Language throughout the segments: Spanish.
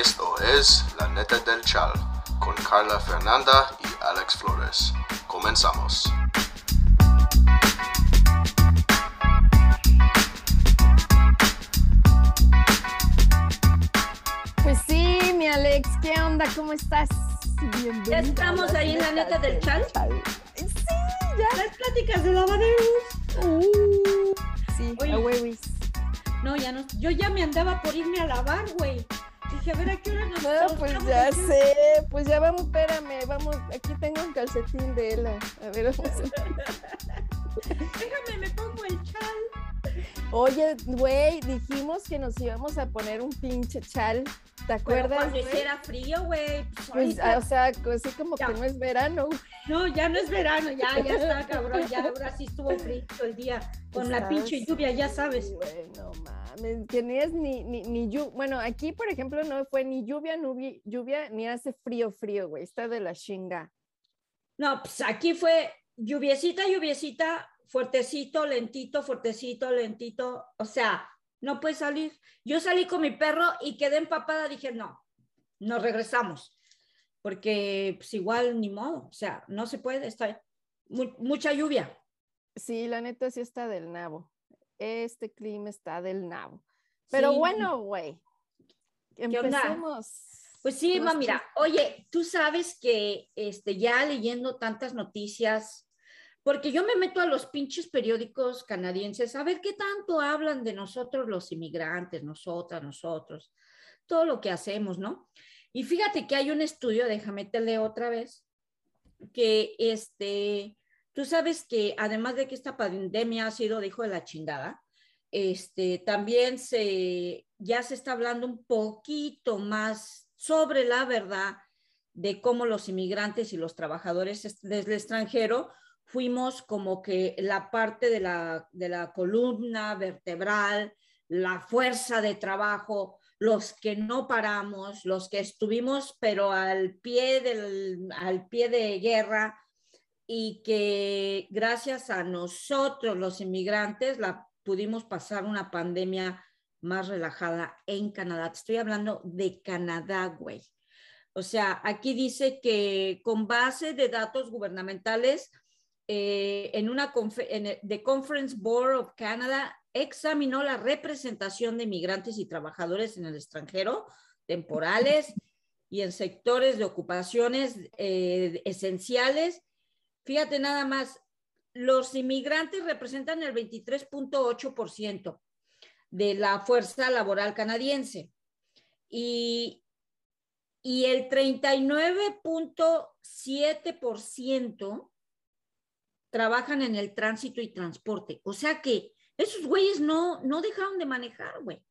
Esto es La Neta del Chal con Carla Fernanda y Alex Flores. Comenzamos. Pues sí, mi Alex, ¿qué onda? ¿Cómo estás? Ya estamos ahí en la neta del chal. Sí, ya. Las pláticas de lavaderos. Uh, sí, Oye. a huevis. No, ya no. Yo ya me andaba por irme a lavar, güey. Dije, a ver, ¿a qué hora nos No, pues ya aquí? sé, pues ya vamos, espérame, vamos, aquí tengo un calcetín de Ela. A ver, vamos a- Déjame, me pongo el chal. Oye, güey, dijimos que nos íbamos a poner un pinche chal, ¿te Pero acuerdas? cuando güey? hiciera frío, güey. Pues, Pues, o sea, así como Ya. que no es verano. güey. No, ya no es verano, ya, ya está, cabrón. Ya ahora sí estuvo frío el día. Con la pinche lluvia, ya sabes. Güey, no mames, que ni es ni, ni, ni llu- Bueno, aquí, por ejemplo, no fue ni lluvia, nubi- lluvia, ni hace frío, frío, güey. Está de la chinga. No, pues aquí fue lluviecita, lluviecita, fuertecito, lentito, fuertecito, lentito. O sea, no puede salir. Yo salí con mi perro y quedé empapada. Dije, no, nos regresamos. Porque pues igual ni modo. O sea, no se puede. Está mu- mucha lluvia. Sí, la neta sí está del nabo. Este clima está del nabo. Pero Sí. bueno, güey. Empecemos. Pues sí, ma, mira, oye, tú sabes que este, ya leyendo tantas noticias, porque yo me meto a los pinches periódicos canadienses a ver qué tanto hablan de nosotros los inmigrantes, nosotras, nosotros, todo lo que hacemos, ¿no? Y fíjate que hay un estudio, déjame te leo otra vez, que este, tú sabes que además de que esta pandemia ha sido de hijo de la chingada, este, también se, ya se está hablando un poquito más sobre la verdad de cómo los inmigrantes y los trabajadores est- del extranjero fuimos como que la parte de la, de la columna vertebral, la fuerza de trabajo, los que no paramos, los que estuvimos pero al pie, del, al pie de guerra y que gracias a nosotros los inmigrantes la pudimos pasar una pandemia más relajada en Canadá. Estoy hablando de Canadá, güey. O sea, aquí dice que con base de datos gubernamentales, eh, en una en el- The Conference Board of Canada examinó la representación de migrantes y trabajadores en el extranjero, temporales y en sectores de ocupaciones eh, esenciales. Fíjate nada más, los inmigrantes representan el 23.8% de la fuerza laboral canadiense y, y el 39.7% trabajan en el tránsito y transporte. O sea que esos güeyes no, no dejaron de manejar, güey.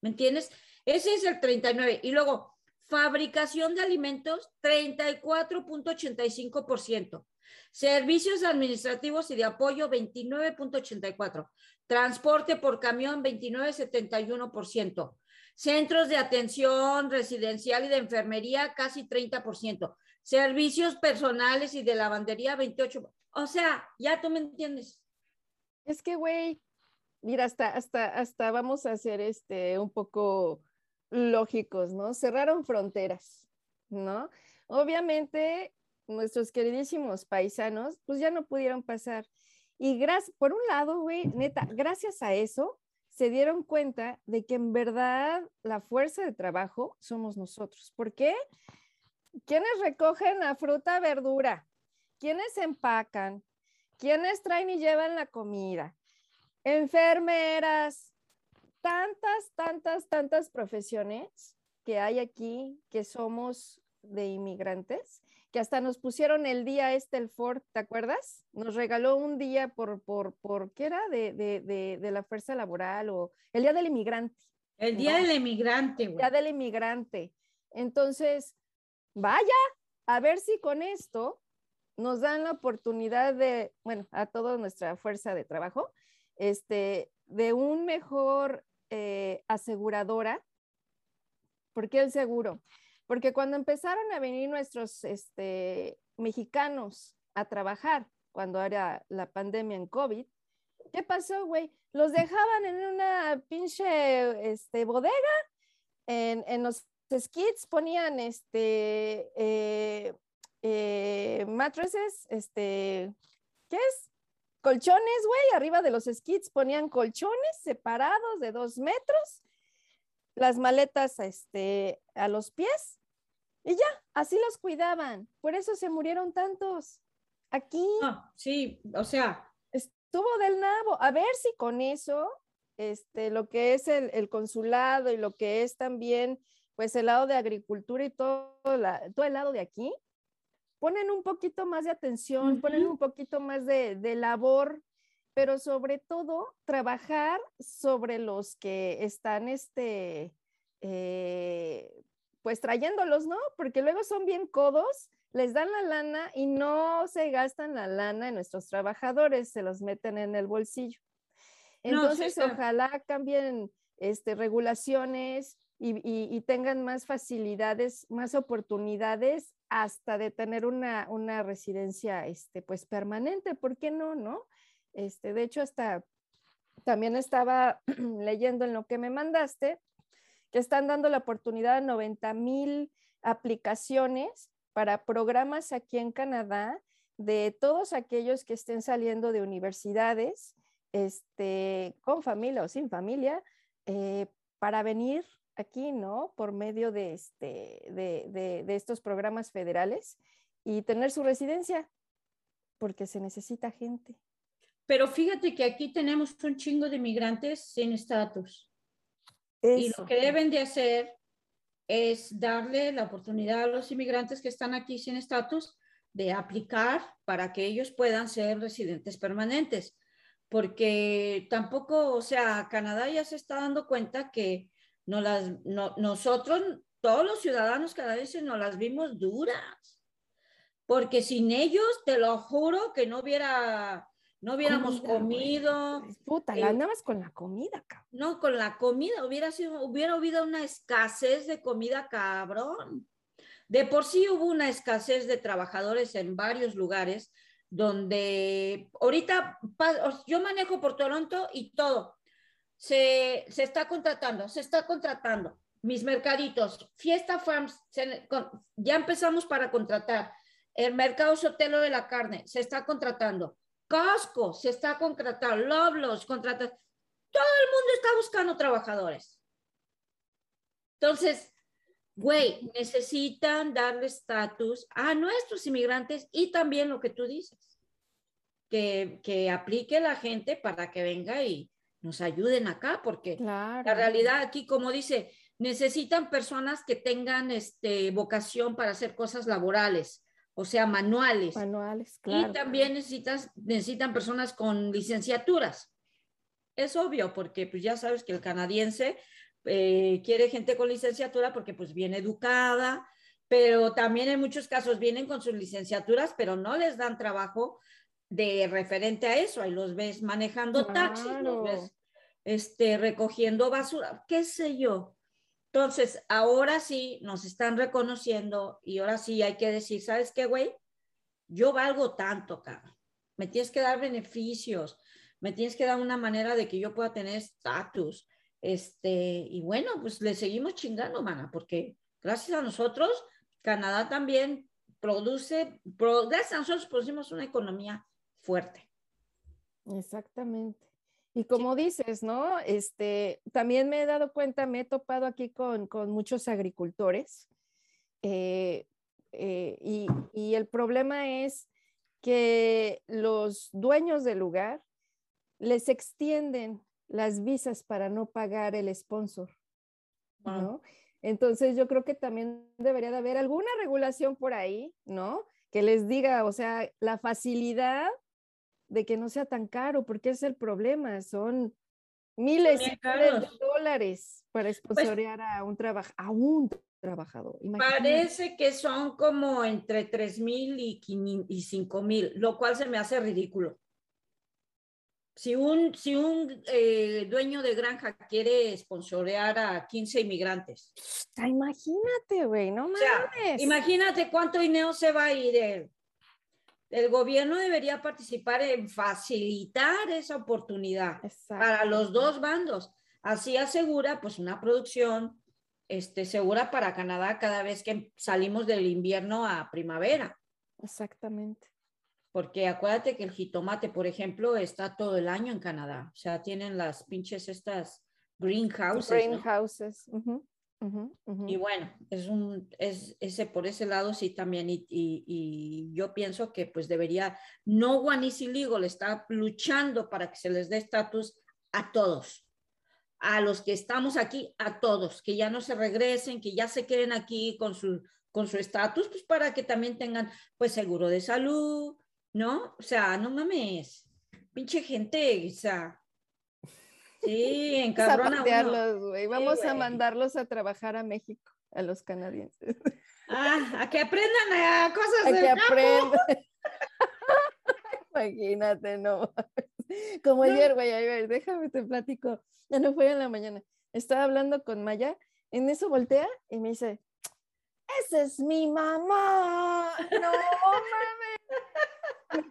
¿Me entiendes? Ese es el 39. Y luego, fabricación de alimentos, 34.85%. Servicios administrativos y de apoyo, 29.84%. Transporte por camión, 29.71%. Centros de atención residencial y de enfermería, casi 30%. Servicios personales y de lavandería, 28%. O sea, ya tú me entiendes. Es que, güey, mira, hasta, hasta, hasta vamos a ser este, un poco lógicos, ¿no? Cerraron fronteras, ¿no? Obviamente, nuestros queridísimos paisanos, pues ya no pudieron pasar. Y gracias, por un lado, güey, neta, gracias a eso, se dieron cuenta de que en verdad la fuerza de trabajo somos nosotros. ¿Por qué? ¿Quiénes recogen la fruta, verdura? ¿Quiénes empacan? ¿Quiénes traen y llevan la comida? Enfermeras, tantas, tantas, tantas profesiones que hay aquí que somos de inmigrantes, que hasta nos pusieron el día este, el Ford, ¿te acuerdas? Nos regaló un día por, por, por ¿qué era? De, de, de, de la fuerza laboral o el día del inmigrante. El día No. del emigrante, güey. Día del inmigrante. Entonces, vaya, a ver si con esto nos dan la oportunidad de, bueno, a toda nuestra fuerza de trabajo, este, de un mejor eh, aseguradora. ¿Por qué el seguro? Porque cuando empezaron a venir nuestros este, mexicanos a trabajar, cuando era la pandemia en COVID, ¿qué pasó, güey? Los dejaban en una pinche este, bodega en, en los skits ponían este eh, eh, mattresses, este, ¿qué es? Colchones, güey, arriba de los skits ponían colchones separados de dos metros, las maletas este, a los pies y ya, así los cuidaban. Por eso se murieron tantos. Aquí. sí, o sea. Estuvo del nabo. A ver si con eso, este, lo que es el, el consulado y lo que es también, pues el lado de agricultura y todo, la, todo el lado de aquí, ponen un poquito más de atención, ponen un poquito más de, de, labor, pero sobre todo trabajar sobre los que están, este, eh, pues trayéndolos, ¿no? Porque luego son bien codos, les dan la lana y no se gastan la lana en nuestros trabajadores, se los meten en el bolsillo. Entonces, ojalá cambien este, regulaciones y, tengan más facilidades, más oportunidades hasta de tener una, una residencia este, pues permanente, ¿por qué no? no? Este, de hecho, hasta también estaba leyendo en lo que me mandaste, que están dando la oportunidad a 90 mil aplicaciones para programas aquí en Canadá de todos aquellos que estén saliendo de universidades, este, con familia o sin familia, eh, para venir aquí, ¿no? Por medio de, este, de, de estos programas federales y tener su residencia, porque se necesita gente. Pero fíjate que aquí tenemos un chingo de migrantes sin estatus. Y lo que deben de hacer es darle la oportunidad a los inmigrantes que están aquí sin estatus de aplicar para que ellos puedan ser residentes permanentes. Porque tampoco, o sea, Canadá ya se está dando cuenta que no las, no, nosotros, todos los ciudadanos canadienses, nos las vimos duras. Porque sin ellos, te lo juro que no hubiera no hubiéramos comido. Puta, la eh, con la comida, cabrón. No, con la comida, hubiera sido, hubiera habido una escasez de comida, cabrón. De por sí hubo una escasez de trabajadores en varios lugares donde ahorita yo manejo por Toronto y todo. Se, se está contratando, se está contratando. Mis mercaditos, Fiesta Farms, ya empezamos para contratar. El mercado sotelo de la carne, se está contratando Casco se está contratando, Loblos contrata, todo el mundo está buscando trabajadores. Entonces, güey, necesitan darle estatus a nuestros inmigrantes y también lo que tú dices, que, que aplique la gente para que venga y nos ayuden acá, porque la realidad aquí, como dice, necesitan personas que tengan este, vocación para hacer cosas laborales o sea, manuales. Manuales, claro. Y también necesitas, necesitan personas con licenciaturas. Es obvio, porque pues ya sabes que el canadiense eh, quiere gente con licenciatura porque pues viene educada, pero también en muchos casos vienen con sus licenciaturas, pero no les dan trabajo de referente a eso. Ahí los ves manejando taxis, los ves este, recogiendo basura, qué sé yo. Entonces, ahora sí nos están reconociendo y ahora sí hay que decir, ¿sabes qué, güey? Yo valgo tanto, cabrón. Me tienes que dar beneficios, me tienes que dar una manera de que yo pueda tener estatus. Este, y bueno, pues le seguimos chingando, mana, porque gracias a nosotros, Canadá también produce, gracias a nosotros producimos una economía fuerte. Exactamente. Y como dices, ¿no? Este, también me he dado cuenta, me he topado aquí con, con muchos agricultores eh, eh, y, y, el problema es que los dueños del lugar les extienden las visas para no pagar el sponsor, ¿no? Entonces yo creo que también debería de haber alguna regulación por ahí, ¿no? Que les diga, o sea, la facilidad de que no sea tan caro, porque es el problema, son miles de dólares para pues esponsorear a un a un trabajador. Parece que son como entre 3 mil y, y 5 mil, lo cual se me hace ridículo. Si un, si un eh, dueño de granja quiere sponsorear a 15 inmigrantes. Imagínate, güey, no mames. imagínate cuánto dinero se va a ir el gobierno debería participar en facilitar esa oportunidad para los dos bandos. Así asegura pues una producción este, segura para Canadá cada vez que salimos del invierno a primavera. Exactamente. Porque acuérdate que el jitomate, por ejemplo, está todo el año en Canadá. O sea, tienen las pinches estas greenhouses. Greenhouses. Y bueno, es un, es ese por ese lado sí también. Y, y, yo pienso que pues debería, no Guanis le está luchando para que se les dé estatus a todos a los que estamos aquí, a todos, que ya no se regresen, que ya se queden aquí con su con su estatus, pues para que también tengan pues seguro de salud, ¿no? O sea, no mames, pinche gente, o sea, sí, encabrona güey. Vamos a mandarlos a trabajar a México, a los canadienses. Ah, a que aprendan a cosas a que aprendan. Imagínate, no. Como ayer, güey, a ver, déjame te platico. Ya no fue en la mañana. Estaba hablando con Maya, en eso voltea y me dice, esa es mi mamá. No mames.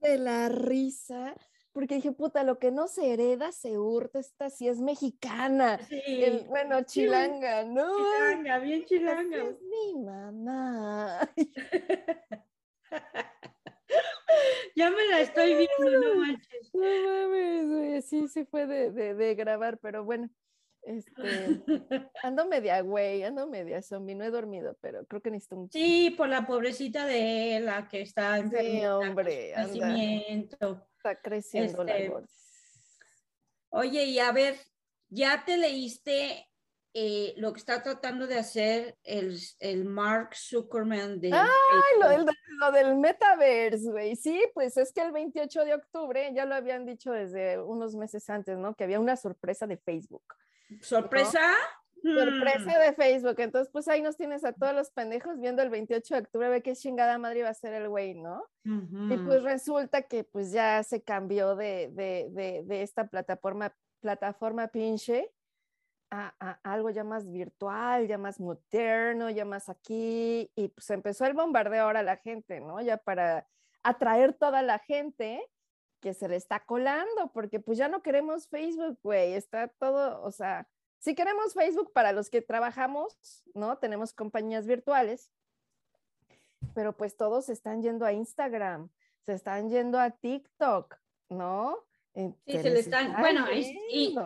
De la risa, porque dije, puta, lo que no se hereda se hurta, esta sí es mexicana. Sí. bueno, chilanga, ¿no? Chilanga, bien chilanga. Es mi mamá. ya me la estoy viendo, no manches. No mames, sí, sí fue de, de, grabar, pero bueno, este, ando media güey, ando media zombie, no he dormido, pero creo que necesito un... Sí, por la pobrecita de la que está enferma. Sí, hombre, Está creciendo la este, Oye, y a ver, ¿ya te leíste eh, lo que está tratando de hacer el, el Mark Zuckerman de... ¡Ay, lo del, lo del metaverse, güey! Sí, pues es que el 28 de octubre, ya lo habían dicho desde unos meses antes, ¿no? Que había una sorpresa de Facebook. ¿Sorpresa? Sorpresa hmm. de Facebook. Entonces, pues ahí nos tienes a todos los pendejos viendo el 28 de octubre, ve qué chingada madre iba a ser el güey, ¿no? Y pues resulta que pues ya se cambió de, de, de, de esta plataforma, plataforma pinche a, algo ya más virtual, ya más moderno, ya más aquí, y pues empezó el bombardeo ahora a la gente, ¿no? Ya para atraer toda la gente que se le está colando, porque pues ya no queremos Facebook, güey, está todo, o sea, si queremos Facebook para los que trabajamos, ¿no? Tenemos compañías virtuales, pero pues todos se están yendo a Instagram, se están yendo a TikTok, ¿no? Sí, se le están, bueno, y,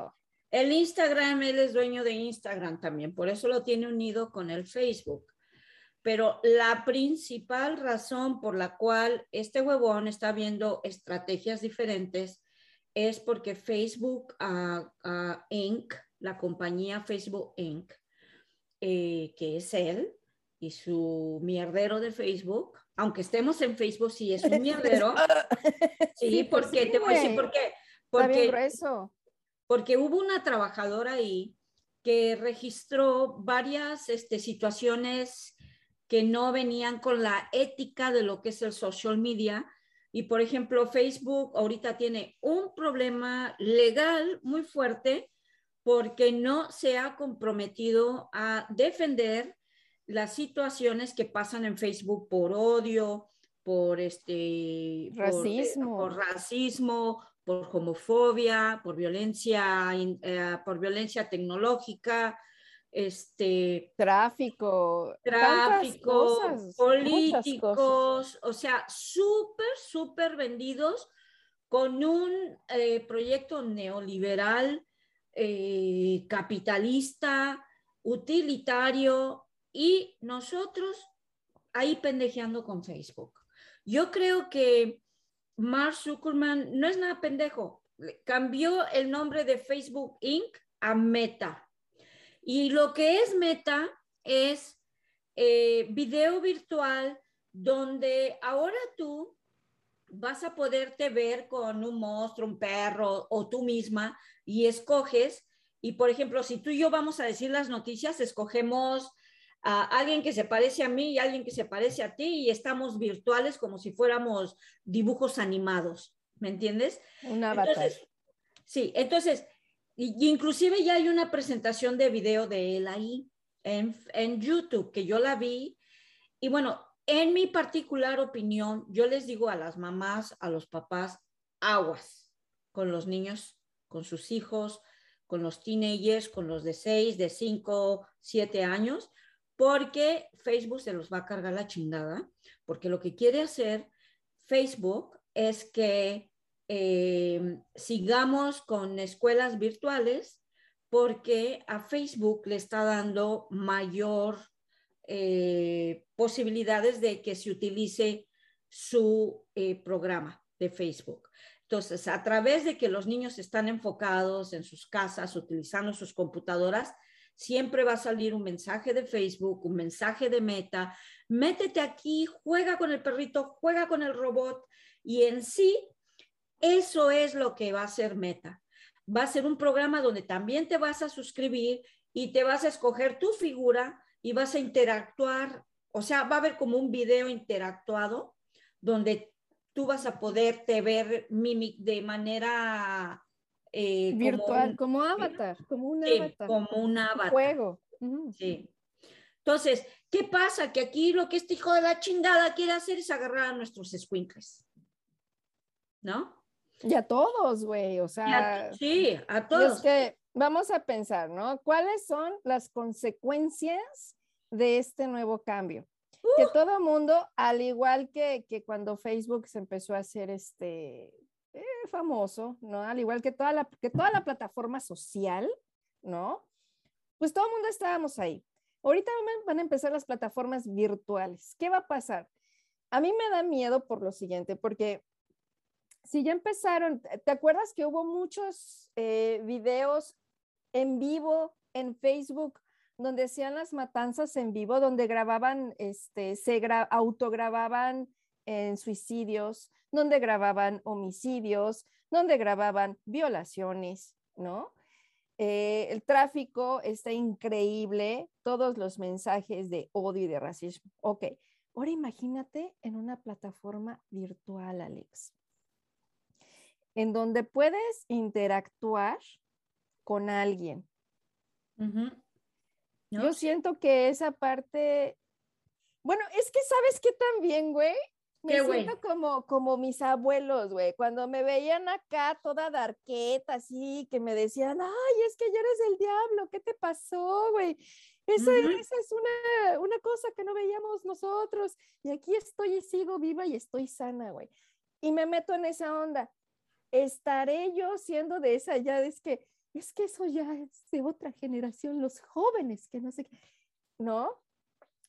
el Instagram, él es dueño de Instagram también, por eso lo tiene unido con el Facebook. Pero la principal razón por la cual este huevón está viendo estrategias diferentes es porque Facebook uh, Inc., la compañía Facebook Inc., eh, que es él y su mierdero de Facebook, aunque estemos en Facebook, sí es un mierdero. Sí, pues porque te voy a decir por qué. Porque, porque hubo una trabajadora ahí que registró varias este, situaciones que no venían con la ética de lo que es el social media. Y por ejemplo, Facebook ahorita tiene un problema legal muy fuerte porque no se ha comprometido a defender las situaciones que pasan en Facebook por odio, por este racismo, por racismo, por homofobia, por violencia, eh, por violencia tecnológica, este, tráfico, tráfico, políticos, o sea, súper, súper vendidos con un eh, proyecto neoliberal, eh, capitalista, utilitario, y nosotros ahí pendejeando con Facebook. Yo creo que Mark Zuckerman no es nada pendejo. Cambió el nombre de Facebook Inc. a Meta. Y lo que es Meta es eh, video virtual donde ahora tú vas a poderte ver con un monstruo, un perro o tú misma y escoges. Y por ejemplo, si tú y yo vamos a decir las noticias, escogemos a alguien que se parece a mí y alguien que se parece a ti y estamos virtuales como si fuéramos dibujos animados, ¿me entiendes? Un avatar. sí, entonces, inclusive ya hay una presentación de video de él ahí en, en YouTube que yo la vi. Y bueno, en mi particular opinión, yo les digo a las mamás, a los papás, aguas con los niños, con sus hijos, con los teenagers, con los de 6, de 5, 7 años, porque Facebook se los va a cargar la chingada, porque lo que quiere hacer Facebook es que eh, sigamos con escuelas virtuales porque a Facebook le está dando mayor eh, posibilidades de que se utilice su eh, programa de Facebook. Entonces, a través de que los niños están enfocados en sus casas, utilizando sus computadoras, siempre va a salir un mensaje de Facebook, un mensaje de Meta, métete aquí, juega con el perrito, juega con el robot y en sí, eso es lo que va a ser Meta va a ser un programa donde también te vas a suscribir y te vas a escoger tu figura y vas a interactuar, o sea, va a haber como un video interactuado donde tú vas a poderte ver mimic de manera eh, virtual, como, avatar, como un avatar. Como un avatar. juego. Sí. Entonces, ¿qué pasa? Que aquí lo que este hijo de la chingada quiere hacer es agarrar a nuestros squinkles. ¿No? Y a todos, güey, o sea. sí, a todos. Es que vamos a pensar, ¿no? ¿Cuáles son las consecuencias de este nuevo cambio? Que todo mundo, al igual que, que, cuando Facebook se empezó a hacer este eh, famoso, ¿no? Al igual que toda, la, que toda la plataforma social, ¿no? Pues todo el mundo estábamos ahí. Ahorita van a empezar las plataformas virtuales. ¿Qué va a pasar? A mí me da miedo por lo siguiente, porque si ya empezaron, ¿te acuerdas que hubo muchos eh, videos en vivo en Facebook donde hacían las matanzas en vivo, donde grababan, este, se autogrababan en suicidios, donde grababan homicidios, donde grababan violaciones, ¿no? Eh, el tráfico está increíble, todos los mensajes de odio y de racismo. Ok, ahora imagínate en una plataforma virtual, Alex en donde puedes interactuar con alguien. Yo siento que esa parte, bueno, es que sabes que también, güey, me siento como, como mis abuelos, güey, cuando me veían acá toda darqueta, así, que me decían, ay, es que ya eres el diablo, ¿qué te pasó, güey? Esa, esa es una, una cosa que no veíamos nosotros. Y aquí estoy y sigo viva y estoy sana, güey. Y me meto en esa onda estaré yo siendo de esa ya, es que, es que eso ya es de otra generación, los jóvenes, que no sé qué, ¿no?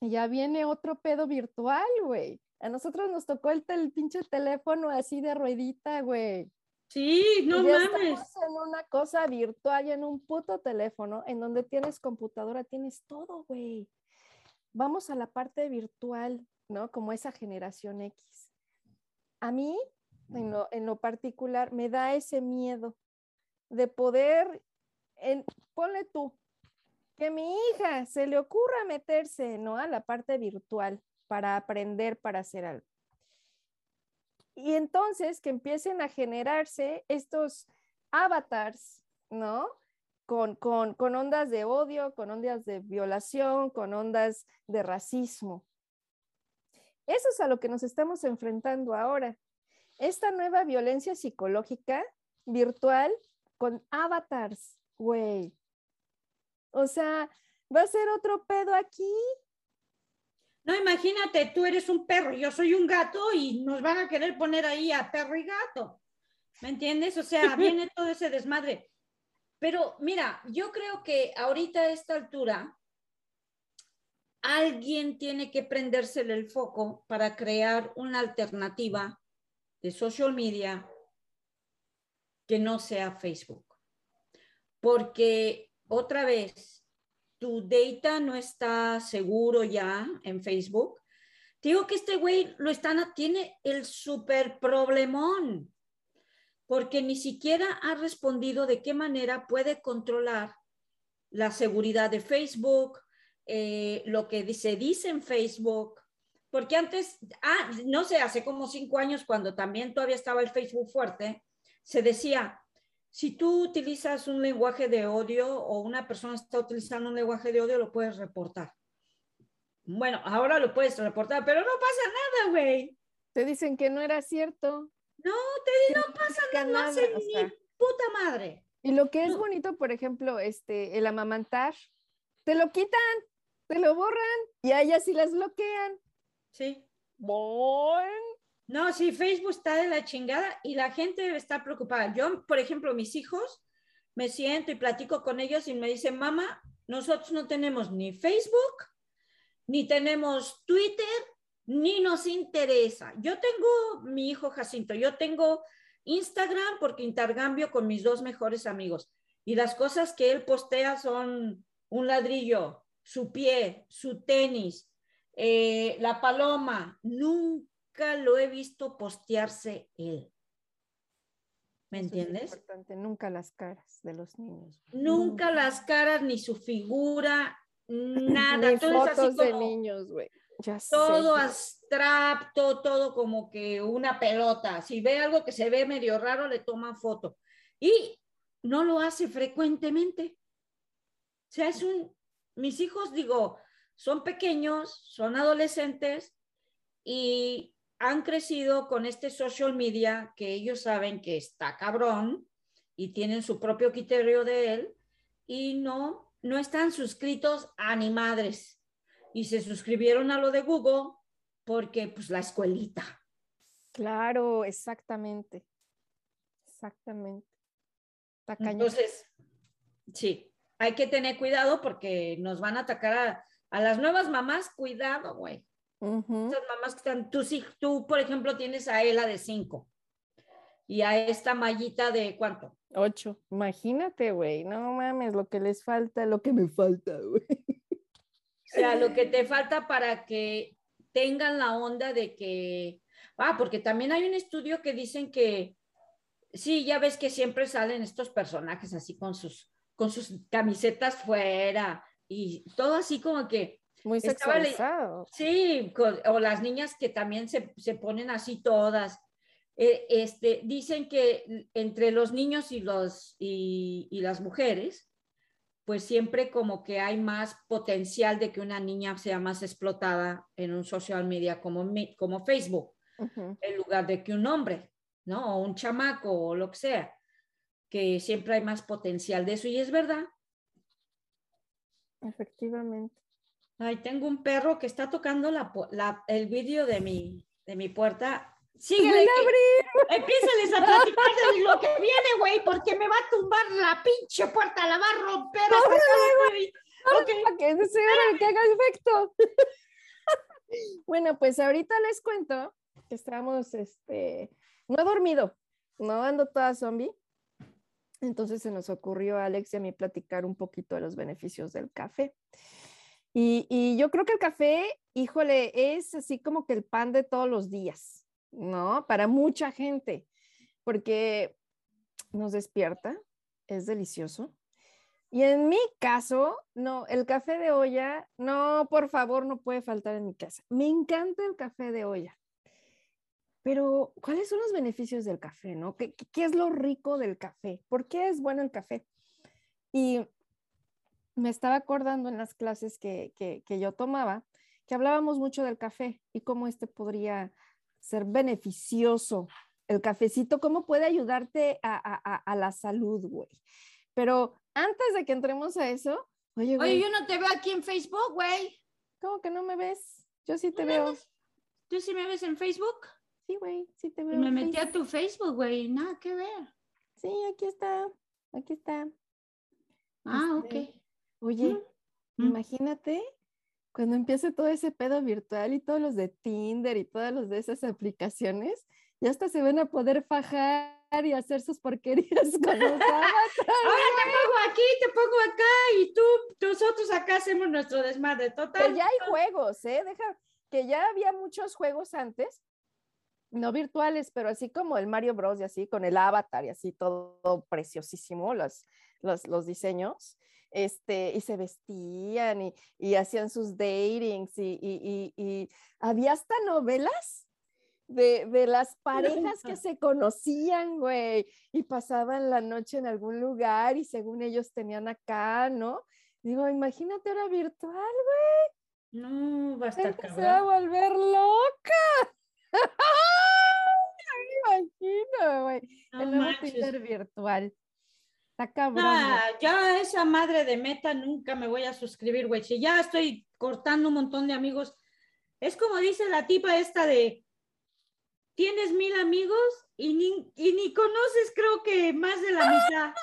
Y ya viene otro pedo virtual, güey. A nosotros nos tocó el, el pinche teléfono así de ruedita, güey. Sí, no mames. Estamos en una cosa virtual y en un puto teléfono en donde tienes computadora, tienes todo, güey. Vamos a la parte virtual, ¿no? Como esa generación X. A mí en lo, particular, me da ese miedo de poder, en, ponle tú, que mi hija se le ocurra meterse ¿no? a la parte virtual para aprender, para hacer algo. Y entonces que empiecen a generarse estos avatars, ¿no? Con, con, con, ondas de odio, con ondas de violación, con ondas de racismo. Eso es a lo que nos estamos enfrentando ahora esta nueva violencia psicológica virtual con avatars, güey. O sea, va a ser otro pedo aquí. No, imagínate, tú eres un perro, yo soy un gato y nos van a querer poner ahí a perro y gato. ¿Me entiendes? O sea, viene todo ese desmadre. Pero mira, yo creo que ahorita a esta altura, alguien tiene que prendérsele el foco para crear una alternativa de social media que no sea Facebook. Porque otra vez, tu data no está seguro ya en Facebook. digo que este güey lo están, tiene el super problemón, porque ni siquiera ha respondido de qué manera puede controlar la seguridad de Facebook, eh, lo que se dice en Facebook, porque antes, ah, no sé, hace como cinco años, cuando también todavía estaba el Facebook fuerte, se decía, si tú utilizas un lenguaje de odio o una persona está utilizando un lenguaje de odio, lo puedes reportar. Bueno, ahora lo puedes reportar, pero no pasa nada, güey. Te dicen que no era cierto. No, te digo, no pasa nada, no hace ni puta madre. Y lo que es bonito, por ejemplo, este, el amamantar, te lo quitan, te lo borran y a ellas sí las bloquean. Sí. Bon. No, sí, Facebook está de la chingada y la gente está preocupada. Yo, por ejemplo, mis hijos, me siento y platico con ellos y me dicen, mamá, nosotros no tenemos ni Facebook, ni tenemos Twitter, ni nos interesa. Yo tengo mi hijo Jacinto, yo tengo Instagram porque intercambio con mis dos mejores amigos y las cosas que él postea son un ladrillo, su pie, su tenis, eh, la paloma. Nunca lo he visto postearse él. ¿Me Eso es entiendes? importante, nunca las caras de los niños. Nunca las caras, ni su figura, nada. Ni Todo es así fotos de niños, güey. Ya sé. todo abstracto, todo como que una pelota. Si ve algo que se ve medio raro, le toman foto. Y no lo hace frecuentemente. O sea, es un, mis hijos, digo, son pequeños, son adolescentes y han crecido con este social media que ellos saben que está cabrón y tienen su propio criterio de él y no, no están suscritos a ni madres y se suscribieron a lo de Google porque pues la escuelita. Claro, exactamente. Exactamente. Cañón. Entonces, sí, hay que tener cuidado porque nos van a atacar a, a las nuevas mamás, cuidado, güey. Esas mamás que están, tú, sí, tú, por ejemplo, tienes a Ela de 5 y a esta mallita de cuánto. Ocho. Imagínate, güey. No mames, lo que les falta, lo que me falta, güey. O sea, lo que te falta para que tengan la onda de que, ah, porque también hay un estudio que dicen que, sí, ya ves que siempre salen estos personajes así con sus, con sus camisetas fuera y todo así como que, Muy sexualizado. sí, con- o las niñas que también se, se ponen así todas. Eh, este, dicen que entre los niños y, los, y, y las mujeres, pues siempre como que hay más potencial de que una niña sea más explotada en un social media como, como Facebook, en lugar de que un hombre, ¿no? O un chamaco o lo que sea, que siempre hay más potencial de eso. Y es verdad. Efectivamente. Ay, tengo un perro que está tocando la, la- el vidrio de mi, de mi puerta. Síguele, que- empiézales a platicar de lo que viene, güey, porque me va a tumbar la pinche puerta, la va a romper. Para que que haga efecto. bueno, pues ahorita les cuento que estamos, este, no he dormido, no ando toda zombie. Entonces se nos ocurrió a Alex y a mí platicar un poquito de los beneficios del café. Y, y yo creo que el café, híjole, es así como que el pan de todos los días, ¿no? Para mucha gente, porque nos despierta, es delicioso. Y en mi caso, no, el café de olla, no, por favor, no puede faltar en mi casa. Me encanta el café de olla. Pero, ¿cuáles son los beneficios del café, no? ¿Qué, es lo rico del café? ¿Por qué es bueno el café? Y me estaba acordando en las clases que, que, que yo tomaba, que hablábamos mucho del café y cómo este podría ser beneficioso. El cafecito, cómo puede ayudarte a, a- la salud, güey. Pero antes de que entremos a eso, oye, Oye, güey, yo no te veo aquí en Facebook, güey. ¿cómo que no me ves? Yo sí te ¿No me veo. ves? ¿Tú sí me ves en Facebook? Sí, güey, sí te veo. Me metí a tu Facebook, güey, nada que ver. Sí, aquí está, aquí está. Ah, Este, ok. Oye, Mm. imagínate cuando empiece todo ese pedo virtual y todos los de Tinder y todas los de esas aplicaciones, ya hasta se van a poder fajar y hacer sus porquerías con los. Ahora te pongo aquí, te pongo acá y tú, nosotros acá hacemos nuestro desmadre Que total. ya hay juegos, ¿eh? Deja, que ya había muchos juegos antes, no virtuales, pero así como el Mario Bros. y así, con el avatar y así, todo preciosísimo, los, los, los diseños. Este, y se vestían y, y hacían sus datings y, y, y, había hasta novelas de, de las parejas que se conocían, güey, y pasaban la noche en algún lugar y según ellos tenían acá, ¿no? Digo, imagínate ahora virtual, No, va a estar gente se va a cabrón. volver loca. Me imagino, güey. No el nuevo manches. Virtual. Está cabrón. Ah, ya esa madre de meta nunca me voy a suscribir, güey. Si ya estoy cortando un montón de amigos. Es como dice la tipa esta de, tienes mil amigos y ni, y ni conoces creo que más de la mitad.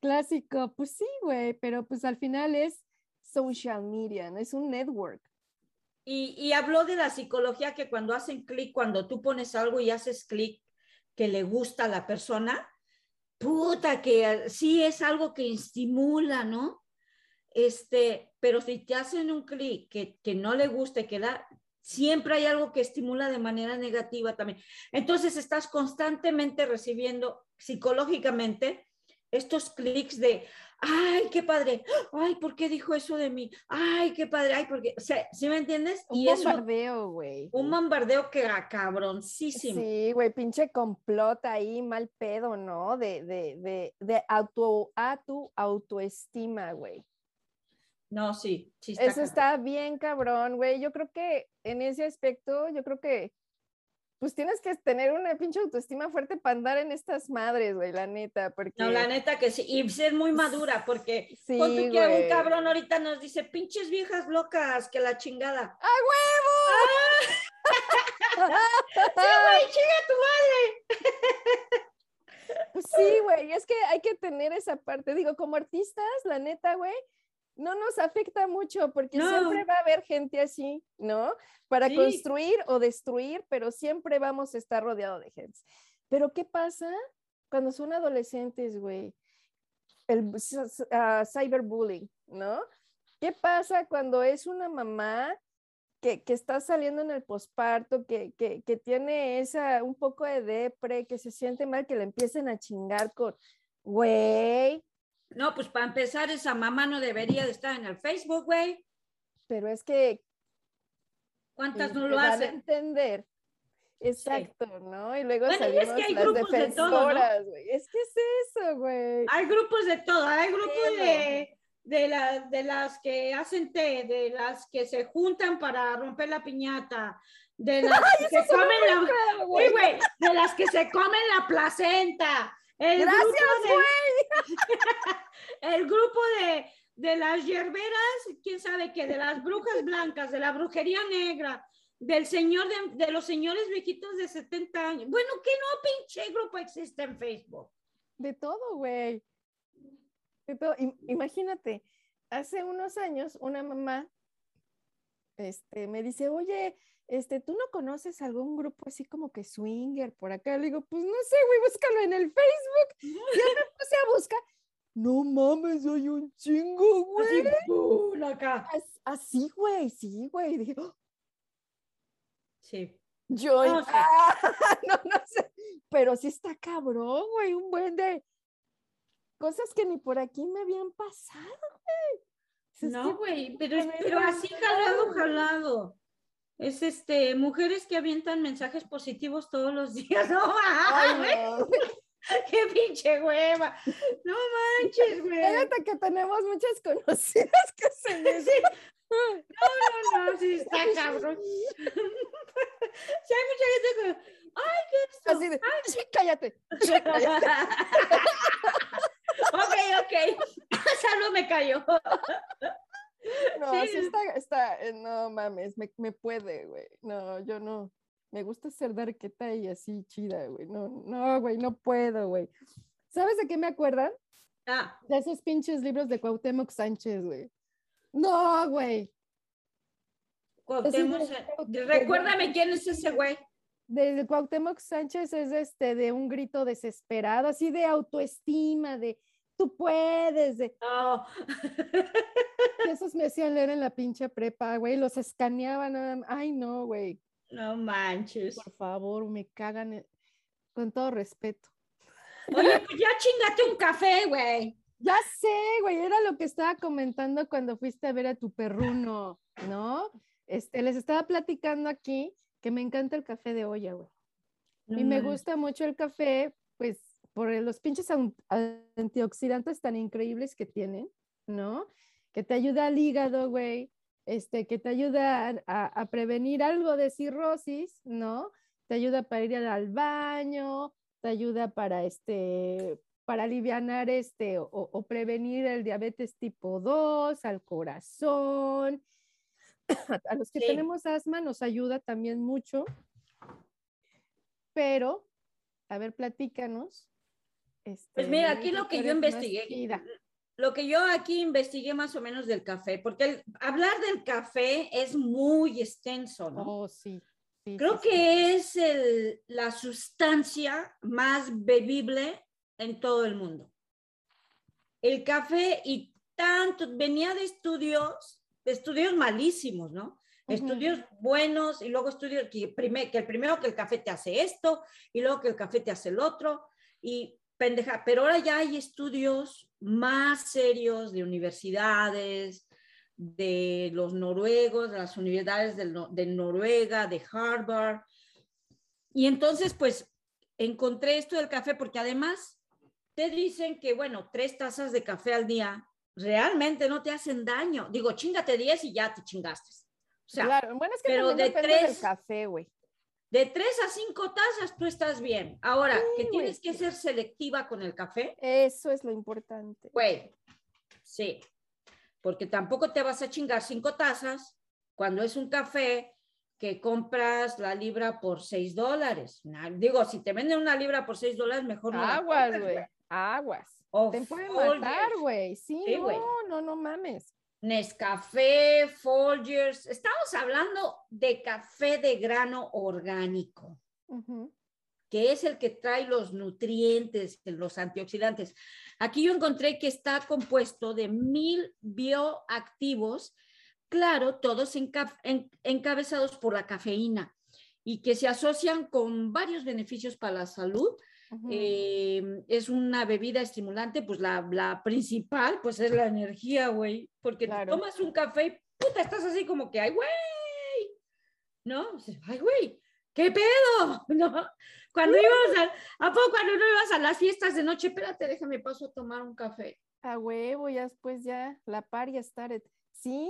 Clásico, pues sí, güey, pero pues al final es social media, ¿no? Es un network. Y, habló de la psicología que cuando hacen clic, cuando tú pones algo y haces clic que le gusta a la persona, puta, que sí es algo que estimula, ¿no? Este, pero si te hacen un clic que, que no le guste, que da, siempre hay algo que estimula de manera negativa también. Entonces estás constantemente recibiendo psicológicamente estos clics de, ay, qué padre, ay, ¿por qué dijo eso de mí? Ay, qué padre, ay, porque, o sea, ¿sí me entiendes? Un y bombardeo, güey. un bombardeo que ah, cabroncísimo. Sí, güey, pinche complot ahí, mal pedo, ¿no? De, de, de, de auto, a tu autoestima, güey. No, sí, sí está. Eso cabrón. está bien cabrón, güey. Yo creo que en ese aspecto, yo creo que pues tienes que tener una pinche autoestima fuerte para andar en estas madres, güey, la neta, porque No, la neta que sí, y ser muy madura, porque sí, que un cabrón ahorita nos dice, pinches viejas locas, que la chingada. ¡A huevo! Sí, güey, chinga tu madre. Pues sí, güey, es que hay que tener esa parte. Digo, como artistas, la neta, güey, no nos afecta mucho porque No. siempre va a haber gente así, ¿no? Para Sí. construir o destruir, pero siempre vamos a estar rodeado de gente. Pero ¿qué pasa cuando son adolescentes, güey? El ah, cyberbullying, ¿no? ¿Qué pasa cuando es una mamá que, que está saliendo en el posparto, que, que, que tiene esa, un poco de depre, que se siente mal, que le empiecen a chingar con, güey, No, pues para empezar, esa mamá no debería de estar en el Facebook, güey. pero es que ¿Cuántas y no lo van a hacen? entender. Exacto, ¿no? Y luego Bueno, y es salimos que hay las grupos de todo, defensoras. Es que es eso, güey. Hay grupos de todo, hay grupos de, de, la- de las que hacen té, de las que se juntan para romper la piñata, de las que se comen la... Sí, güey, de las que se comen la placenta. El Gracias, grupo de, el grupo de, de las hierberas, quién sabe qué, de las brujas blancas, de la brujería negra, del señor de, de los señores viejitos de 70 años. Bueno, que no pinche grupo existe en Facebook. De todo, güey. De todo. Im- Imagínate, hace unos años una mamá este, me dice, oye, este, ¿tú no conoces algún grupo así como que swinger por acá? Le digo, pues no sé, güey, búscalo en el Facebook. Ya me puse a buscar. No mames, hay un chingo, güey. Así, acá. As- Así, güey, sí, güey. Dije, "Oh, Sí. Yo, No, sí. no, no sé, pero sí está cabrón, güey, un buen de cosas que ni por aquí me habían pasado, güey. No, "¿Qué güey, pero, pero así jalado, pasando?" jalado. Es este, mujeres que avientan mensajes positivos todos los días. No Ay, no. qué pinche hueva. No manches, güey. Fíjate que tenemos muchas conocidas que se me Sí. No, no, sí está cabrón. Sí, hay mucha gente que, ay, ¿qué es esto? así de, "Sí, cállate. ok, ok. Salud me cayó. Sí. está, está, eh, no mames, me, me puede, güey. No, yo no. Me gusta ser darqueta y así chida, güey. No, no, güey, no puedo, güey. ¿Sabes de qué me acuerdan? Ah, De esos pinches libros de Cuauhtémoc Sánchez, güey. No, güey. Cuauhtémoc, de- recuérdame quién es ese güey. De Cuauhtémoc Sánchez es este de un grito desesperado, así de autoestima, de tú puedes, de No. que esos me hacían leer en la pinche prepa, güey, los escaneaban, ay no, güey, No manches. por favor, me cagan, con todo respeto. Oye, pues ya chingate un café, güey. Ya sé, güey, era lo que estaba comentando cuando fuiste a ver a tu perruno, ¿no? Este, les estaba platicando aquí que me encanta el café de olla, güey. No y me gusta mucho el café, pues por los pinches an- antioxidantes tan increíbles que tienen, ¿no? Que te ayuda al hígado, güey, este, que te ayuda a, a- a prevenir algo de cirrosis, ¿no? Te ayuda para ir al baño, te ayuda para este, para aliviar este o, prevenir el diabetes tipo 2, al corazón. A los que tenemos asma nos ayuda también mucho. Pero, a ver, platícanos. Este, pues mira, aquí lo que yo investigué, lo que yo aquí investigué más o menos del café, porque hablar del café es muy extenso, ¿no? Oh, sí. Creo que es la sustancia más bebible en todo el mundo. El café y tanto, venía de estudios, de estudios malísimos, ¿no? Estudios buenos y luego estudios que, que el primero que el café te hace esto y luego que el café te hace el otro y pendeja, pero ahora ya hay estudios más serios de universidades, de los noruegos, de las universidades de, Noruega, de Harvard. Y entonces, pues, encontré esto del café porque además te dicen que, bueno, tres tazas de café al día realmente no te hacen daño. Digo, chingate diez y ya te chingaste. O sea, claro, bueno, es que pero de tres, café, güey. De tres a cinco tazas tú estás bien. Ahora, que tienes que ser selectiva con el café. Eso es lo importante. Güey, sí. Porque tampoco te vas a chingar cinco tazas cuando es un café que compras la libra por seis dólares. Digo, si te venden una libra por seis dólares, mejor no. Aguas, güey. Aguas. te puede matar, güey. Sí, no, no, no mames. Nescafé, Folgers. Estamos hablando de café de grano orgánico, que es el que trae los nutrientes, los antioxidantes. Aquí yo encontré que está compuesto de mil bioactivos, claro, todos encabezados por la cafeína y que se asocian con varios beneficios para la salud, Em, es una bebida estimulante, pues la, la, principal, pues es la energía, güey, porque tomas un café y puta, estás así como que, ay, güey, ¿no? Ay, güey, ¿qué pedo? ¿No? Cuando a, ¿a poco cuando no ibas a las fiestas de noche? Espérate, déjame paso a tomar un café. A huevo, ya después ya la par ya started. Sí,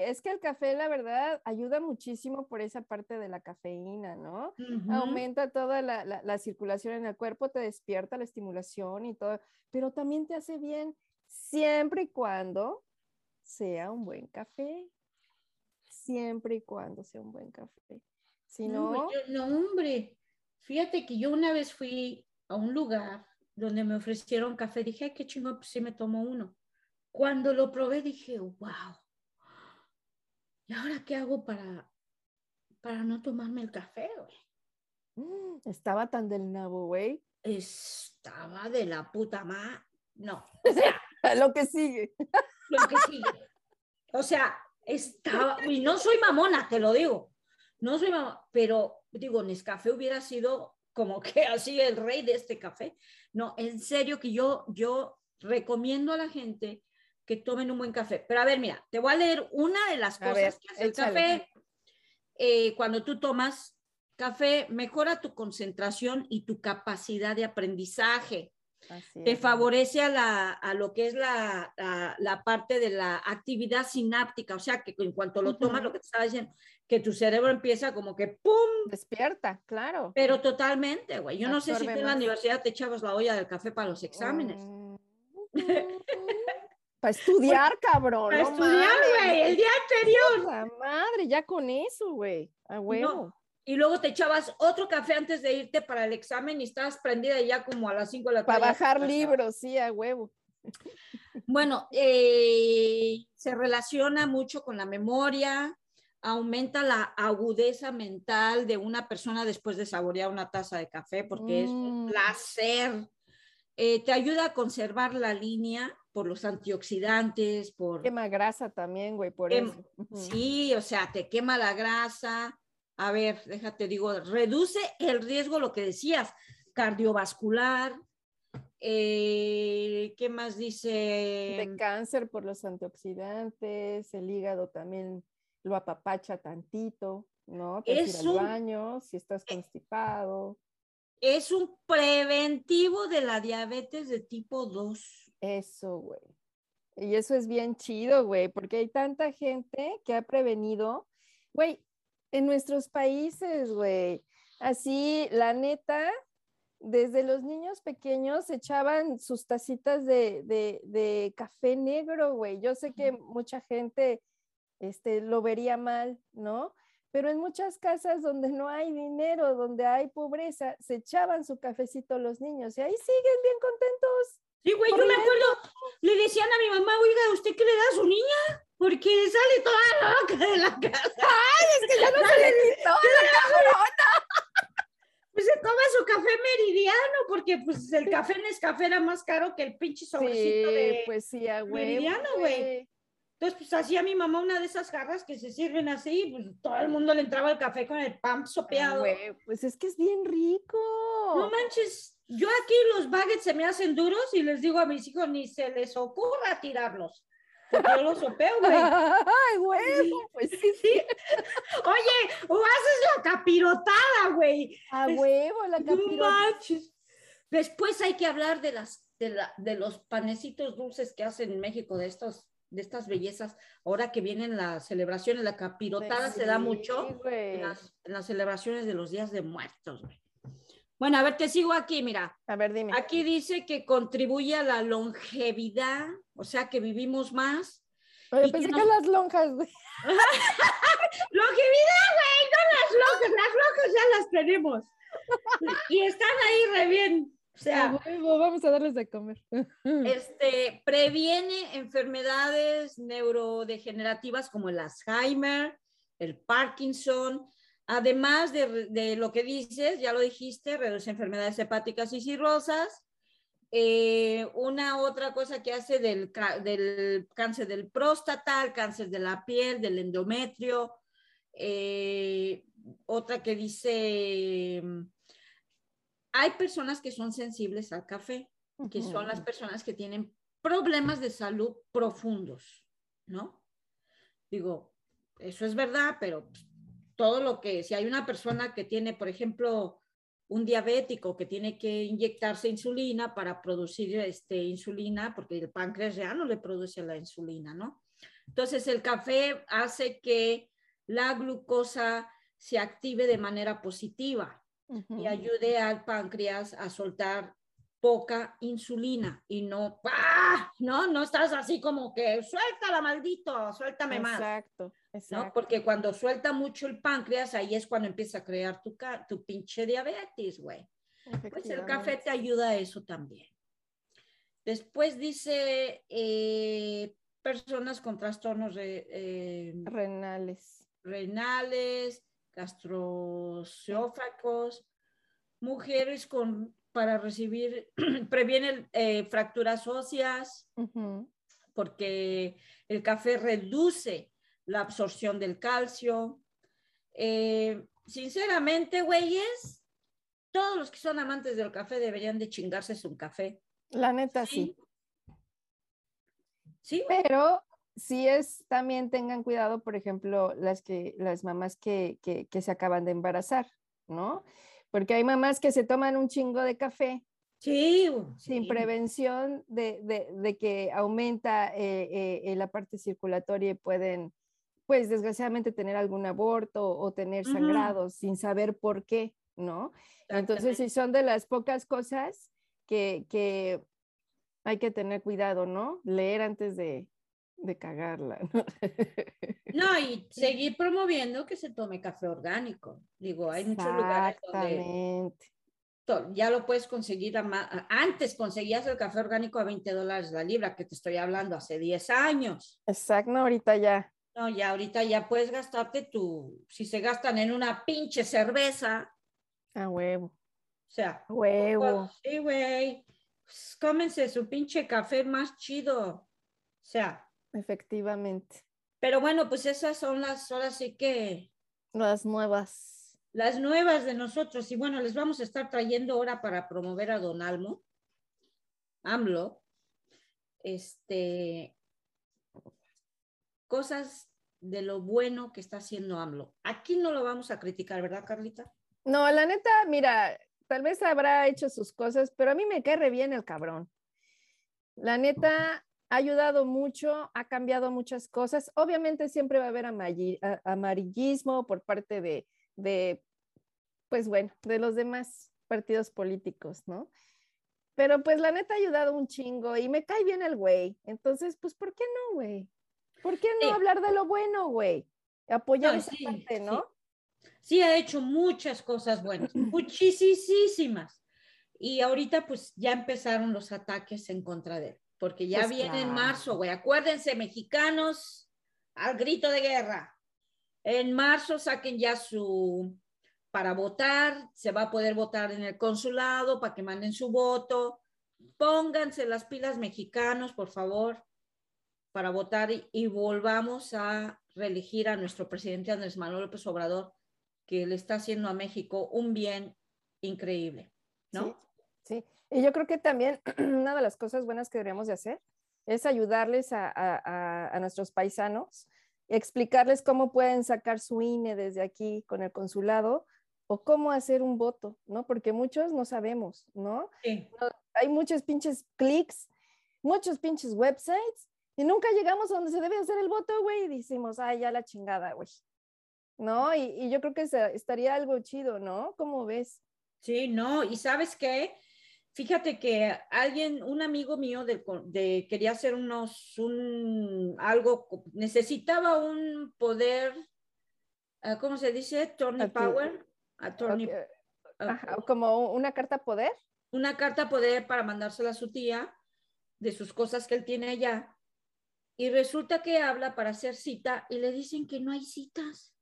es que el café, la verdad, ayuda muchísimo por esa parte de la cafeína, ¿no? Aumenta toda la, circulación en el cuerpo, te despierta la estimulación y todo, pero también te hace bien siempre y cuando sea un buen café. Siempre y cuando sea un buen café. Si no... No, hombre, fíjate que yo una vez fui a un lugar donde me ofrecieron café, dije, qué chingón, pues sí me tomo uno. Cuando lo probé dije, wow, ¿y ahora qué hago para, para no tomarme el café, güey? Mm, estaba tan del nabo, güey. Estaba de la puta ma. No. O sea, lo que sigue. Lo que sigue. O sea, estaba. Y no soy mamona, te lo digo. No soy mamona, pero digo, Nescafé hubiera sido como que así el rey de este café. No, en serio que yo, yo recomiendo a la gente que tomen un buen café. Pero a ver, mira, te voy a leer una de las cosas que hace el café. Eh, cuando tú tomas café, mejora tu concentración y tu capacidad de aprendizaje. te favorece a, la, a, lo que es la, la, parte de la actividad sináptica, o sea, que en cuanto lo tomas, lo que te estaba diciendo, que tu cerebro empieza como que ¡pum! Despierta, claro. Pero totalmente, güey. Yo no sé si en la universidad te echabas la olla del café para los exámenes. Mm. Para estudiar, cabrón. Para estudiar, güey, el día anterior. La madre, ya con eso, güey. A huevo. Y luego te echabas otro café antes de irte para el examen y estabas prendida ya como a las 5 de la tarde. Para bajar libros, sí, a huevo. Bueno, eh, se relaciona mucho con la memoria, aumenta la agudeza mental de una persona después de saborear una taza de café, porque es un mm. placer. Eh, te ayuda a conservar la línea por los antioxidantes, por... Quema grasa también, güey, por eso. Sí, o sea, te quema la grasa. A ver, déjate, digo, reduce el riesgo, lo que decías, cardiovascular. Eh, ¿Qué más dice? De cáncer por los antioxidantes, el hígado también lo apapacha tantito, ¿no? Te es un... baño si estás eh, constipado. Es un preventivo de la diabetes de tipo 2. Eso, güey. Y eso es bien chido, güey, porque hay tanta gente que ha prevenido, güey, en nuestros países, güey. Así, la neta, desde los niños pequeños echaban sus tacitas de, de, de café negro, güey. Yo sé que mucha gente este, lo vería mal, ¿no? Pero en muchas casas donde no hay dinero, donde hay pobreza, se echaban su cafecito los niños y ahí siguen bien contentos. Sí, güey, yo me acuerdo, le decían a mi mamá, oiga, ¿usted qué le da a su niña? Porque sale toda loca de la casa. Ay, es que ya no se le quitó la cabrona. Pues se toma su café meridiano, porque pues el café en café era más caro que el pinche sobrecito Sí, de pues sí, a huevo, meridiano, güey. Entonces, pues hacía mi mamá una de esas jarras que se sirven así, pues todo el mundo le entraba el café con el pan sopeado. güey, pues es que es bien rico. No manches, yo aquí los baguettes se me hacen duros y les digo a mis hijos, ni se les ocurra tirarlos. Porque yo los sopeo, güey. Ay, güey, pues sí, sí. Oye, o haces la capirotada, güey. A huevo, la No capirota. manches. Después hay que hablar de las de, la- de los panecitos dulces que hacen en México, de estos de estas bellezas. Ahora que vienen las celebraciones, la capirotada se da mucho güey. en las, en las celebraciones de los días de muertos, güey. Bueno, a ver, te sigo aquí, mira. A ver, dime. Aquí dice que contribuye a la longevidad, o sea que vivimos más. Oye, pensé que las lonjas, güey. Longevidad, güey, no las locas, las locas ya las tenemos. Y están ahí re bien. O sea, vamos a darles de comer. este, previene enfermedades neurodegenerativas como el Alzheimer, el Parkinson, además de, de lo que dices, ya lo dijiste, reduce enfermedades hepáticas y cirrosas. Eh, una otra cosa que hace del, del cáncer del próstata, el cáncer de la piel, del endometrio. Eh, otra que dice, hay personas que son sensibles al café que son las personas que tienen problemas de salud profundos, ¿no? Digo, eso es verdad, pero pues, todo lo que, si hay una persona que tiene, por ejemplo, un diabético que tiene que inyectarse insulina para producir este, insulina, porque el páncreas ya no le produce la insulina, ¿no? Entonces, el café hace que la glucosa se active de manera positiva y ayude al páncreas a soltar poca insulina y no, ¡ah! no, no estás así como que suéltala, maldito, suéltame más, Exacto, ¿no? exacto. Porque cuando suelta mucho el páncreas, ahí es cuando empieza a crear tu, tu pinche diabetes, güey. Pues el café te ayuda a eso también. Después dice eh, personas con trastornos re- eh, Renales. renales, gastroesófagos, mujeres con para recibir, previene eh, fracturas óseas, porque el café reduce la absorción del calcio. Eh, sinceramente, güeyes, todos los que son amantes del café deberían de chingarse un café. La neta, sí. Sí. Pero sí es, también tengan cuidado, por ejemplo, las que, las mamás que, que, que se acaban de embarazar, ¿no? Porque hay mamás que se toman un chingo de café sí, sin sí. prevención de, de- de que aumenta eh, eh, eh, la parte circulatoria y pueden, pues desgraciadamente, tener algún aborto o tener sangrados sin saber por qué, ¿no? Entonces, sí son de las pocas cosas que, que hay que tener cuidado, ¿no? Leer antes de, de cagarla, ¿no? No, y seguir promoviendo que se tome café orgánico. Digo, hay muchos lugares donde ya lo puedes conseguir. a antes conseguías el café orgánico a 20 dólares la libra, que te estoy hablando hace 10 años. Exacto, no, ahorita ya. No, ya ahorita ya puedes gastarte tu, si se gastan en una pinche cerveza, A huevo. o sea, A huevo. sí, güey, pues, cómense su pinche café más chido. O sea, Efectivamente. pero bueno, pues esas son las, ahora sí que Las nuevas. las nuevas de nosotros. Y bueno, les vamos a estar trayendo ahora para promover a Don Almo, AMLO, este, cosas de lo bueno que está haciendo AMLO. Aquí no lo vamos a criticar, ¿verdad, Carlita? No, la neta, mira, tal vez habrá hecho sus cosas, pero a mí me cae re bien el cabrón. La neta ha ayudado mucho, ha cambiado muchas cosas. Obviamente siempre va a haber amarillismo por parte de, de, pues bueno, de los demás, partidos políticos, ¿no? Pero pues la neta ha ayudado un chingo y me cae bien el güey. Entonces, pues, ¿por qué no, güey? ¿Por qué no hablar de lo bueno, güey? Apoyar esa parte, ¿no? Sí. ha hecho muchas cosas buenas, muchísimas. Y ahorita pues ya empezaron los ataques en contra de él, porque ya pues viene en marzo, güey. Acuérdense, mexicanos, al grito de guerra. En marzo saquen ya su, para votar, se va a poder votar en el consulado para que manden su voto. Pónganse las pilas mexicanos, por favor, para votar y, volvamos a reelegir a nuestro presidente Andrés Manuel López Obrador, que le está haciendo a México un bien increíble, ¿no? Sí, y yo creo que también una de las cosas buenas que deberíamos de hacer es ayudarles a, a, a nuestros paisanos, explicarles cómo pueden sacar su INE desde aquí con el consulado o cómo hacer un voto, ¿no? Porque muchos no sabemos, ¿no? Sí. Hay muchos pinches clics, muchos pinches websites y nunca llegamos a donde se debe hacer el voto, güey, y decimos, ay, ya la chingada, güey. ¿No? Y, y yo creo que estaría algo chido, ¿no? ¿Cómo ves? Sí, no, y sabes qué, fíjate que alguien, un amigo mío de, de, quería hacer unos, un, algo, necesitaba un poder, ah, ¿cómo se dice? Attorney power. Attorney, ah, como una carta poder. Una carta poder para mandársela a su tía de sus cosas que él tiene allá y resulta que habla para hacer cita y le dicen que no hay citas.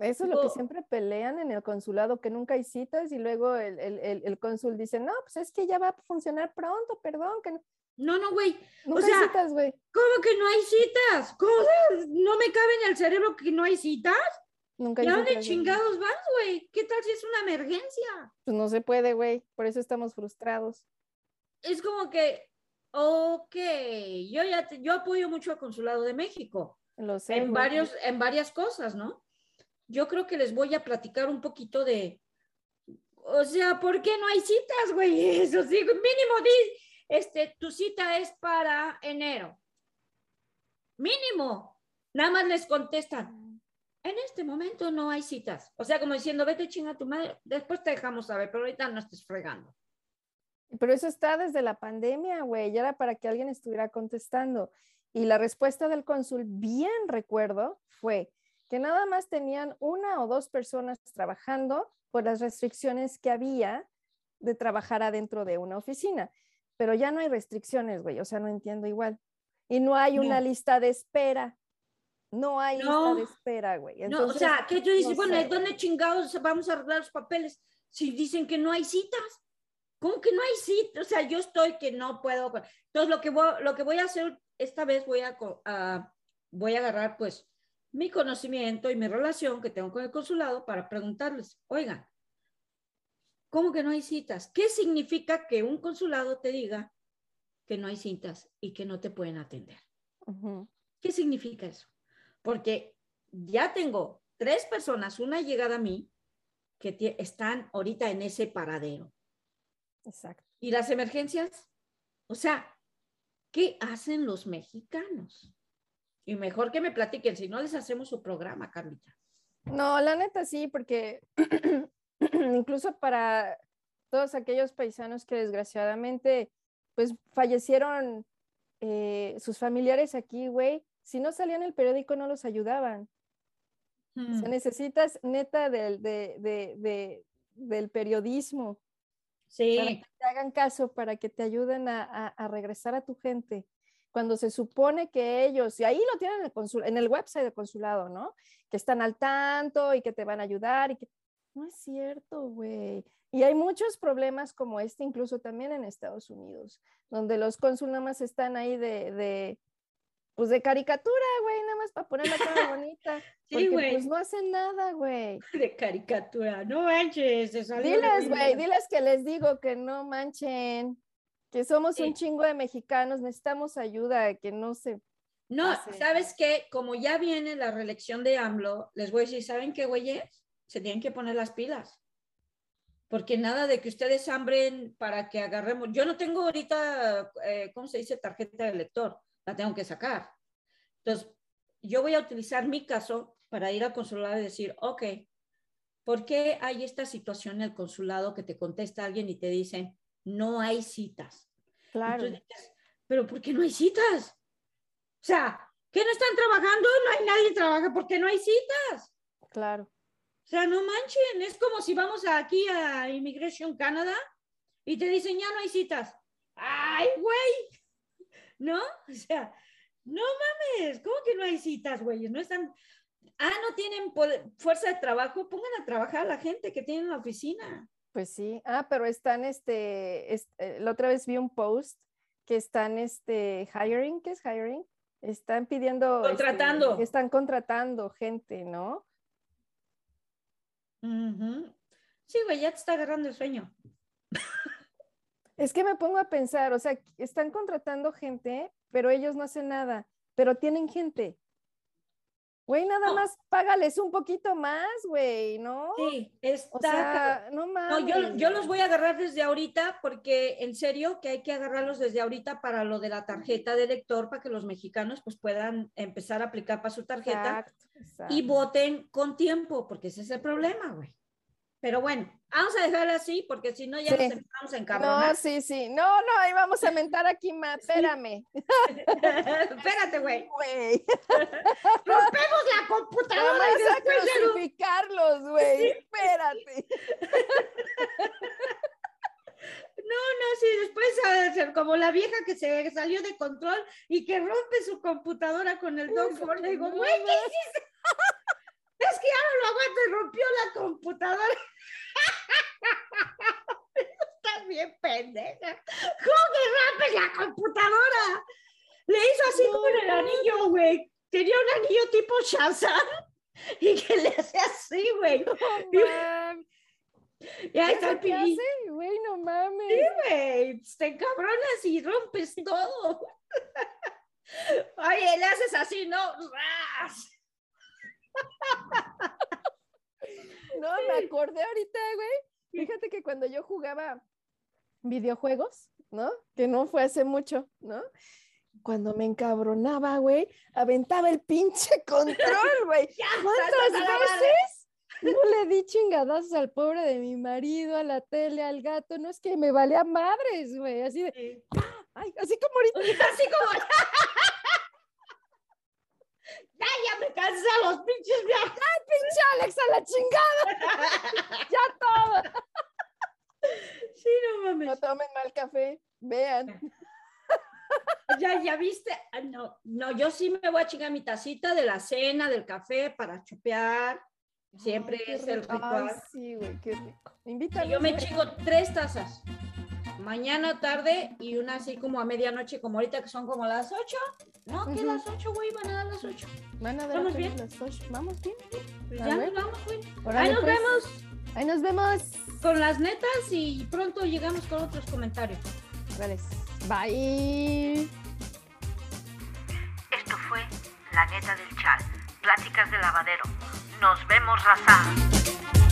Eso es lo que siempre pelean en el consulado, que nunca hay citas y luego el, el, el, cónsul dice, no, pues es que ya va a funcionar pronto, perdón. Que no. No, no, güey. O sea, hay citas, güey. ¿Cómo que no hay citas? ¿Cómo? ¿No me cabe en el cerebro que no hay citas? Nunca hay ¿Y dónde chingados vas, güey? ¿Qué tal si es una emergencia? Pues no se puede, güey. Por eso estamos frustrados. Es como que, Ok, yo ya yo apoyo mucho al Consulado de México. Lo sé. En, varios, en varias cosas, ¿no? Yo creo que les voy a platicar un poquito de, o sea, ¿por qué no hay citas, güey? Eso sí, mínimo, di, este, tu cita es para enero. Mínimo. Nada más les contestan, en este momento no hay citas. O sea, como diciendo, vete chinga tu madre, después te dejamos saber, pero ahorita no estés fregando. Pero eso está desde la pandemia, güey, ya era para que alguien estuviera contestando. Y la respuesta del cónsul, bien recuerdo, fue que nada más tenían una o dos personas trabajando por las restricciones que había de trabajar adentro de una oficina. Pero ya no hay restricciones, güey, o sea, no entiendo igual. Y no hay una lista de espera. No hay lista de espera, güey. no, o sea, que tú dices, bueno, ¿dónde chingados vamos a arreglar los papeles si dicen que no hay citas? ¿Cómo que no hay sitio? O sea, yo estoy que no puedo. Entonces, lo que voy, lo que voy a hacer esta vez, voy a, voy a agarrar pues mi conocimiento y mi relación que tengo con el consulado para preguntarles, oigan, ¿cómo que no hay citas? ¿Qué significa que un consulado te diga que no hay citas y que no te pueden atender? ¿Qué significa eso? Porque ya tengo tres personas, una llegada a mí, que están ahorita en ese paradero. Exacto. ¿Y las emergencias? O sea, ¿qué hacen los mexicanos? Y mejor que me platiquen, si no les hacemos su programa, Carlita. No, la neta sí, porque incluso para todos aquellos paisanos que desgraciadamente pues fallecieron eh, sus familiares aquí, güey, si no salían el periódico no los ayudaban. O sea, hmm. necesitas neta del, del periodismo Sí. Para que te hagan caso, para que te ayuden a, regresar a tu gente. Cuando se supone que ellos, y ahí lo tienen en el, en el website del consulado, ¿no? Que están al tanto y que te van a ayudar y que... No es cierto, güey. Y hay muchos problemas como este, incluso también en Estados Unidos, donde los cónsules nada más están ahí de, pues de caricatura, güey, nada más para poner la cara bonita. sí, güey. Pues no hacen nada, güey. De caricatura, no manches. diles, güey, diles que les digo que no manchen, que somos un chingo de mexicanos, necesitamos ayuda, que no se. No, ¿sabes qué? Como ya viene la reelección de AMLO, les voy a decir, ¿saben qué, güeyes? Se tienen que poner las pilas. Porque nada de que ustedes hambren para que agarremos. Yo no tengo ahorita, eh, ¿cómo se dice? Tarjeta de lector la tengo que sacar. Entonces, yo voy a utilizar mi caso para ir al consulado y decir, ok, ¿por qué hay esta situación en el consulado que te contesta alguien y te dicen, no hay citas? Claro. Entonces, pero ¿por qué no hay citas? O sea, ¿qué no están trabajando? No hay nadie que trabaja porque no hay citas. Claro. O sea, no manchen, es como si vamos aquí a Immigration Canada y te dicen, ya no hay citas. ¡Ay, güey! ¿No? O sea, no mames, ¿cómo que no hay citas, güey? No están, ah, no tienen fuerza de trabajo, pongan a trabajar a la gente que tiene en la oficina. Pues sí, ah, pero están, este, eh, la otra vez vi un post que están, este, hiring, ¿qué es hiring? Están pidiendo. Este, contratando. están contratando gente, ¿no? Sí, güey, ya te está agarrando el sueño. es que me pongo a pensar, o sea, están contratando gente, pero ellos no hacen nada, pero tienen gente. Güey, nada más págales un poquito más, güey, ¿no? Sí, está. no mames. yo, yo, los voy a agarrar desde ahorita porque en serio que hay que agarrarlos desde ahorita para lo de la tarjeta de lector para que los mexicanos pues puedan empezar a aplicar para su tarjeta y voten con tiempo, porque ese es el problema, güey. Pero bueno, vamos a dejarlo así porque si no ya nos empezamos a encabronar. No, sí, sí. No, no, ahí vamos a mentar aquí más. Espérame. Espérate, güey. Rompemos la computadora vamos y después a crucificarlos, güey. Espérate. No, no, sí, después como la vieja que se salió de control y que rompe su computadora con el Dog Le digo, güey, ¿qué hiciste? Es que ya no lo aguanto y rompió la computadora. Estás bien pendeja. ¿Cómo que rompes la computadora? Le hizo así como en el anillo, güey. Tenía un anillo tipo Shazam y que le hace así, güey. No, ya está el ¿Qué güey? No mames. Sí, güey. Te encabronas y rompes todo. Oye, le haces así, ¿no? ¡Ras! No, me acordé ahorita, güey. Fíjate que cuando yo jugaba videojuegos, ¿no? Que no fue hace mucho, ¿no? Cuando me encabronaba, güey, aventaba el pinche control, güey. ¿Cuántas veces? No le di chingadazos al pobre de mi marido, a la tele, al gato. No es que me valía madres, güey. Así de. Ay, así como ahorita. Así como. Cansé los pinches viajes. ¡Ay, pinche Alex, a la chingada! ya todo. Sí, no mames. No tomen mal café, vean. Ya, ya viste. No, no, yo sí me voy a chingar mi tacita de la cena, del café para chupear. Siempre es el ritual. Ay, sí, güey, qué rico. Invítame. Yo me chingo tres tazas mañana, tarde y una así como a medianoche, como ahorita que son como las 8. No, que las 8, güey, van a dar las 8. Van a dar ¿Vamos bien? las 8. Vamos bien. Pues ya nos vamos, güey. Ahí nos pues. vemos. Ahí nos vemos. Con las netas y pronto llegamos con otros comentarios. Vale. Bye. Esto fue La Neta del Chal. Pláticas de lavadero. Nos vemos, raza.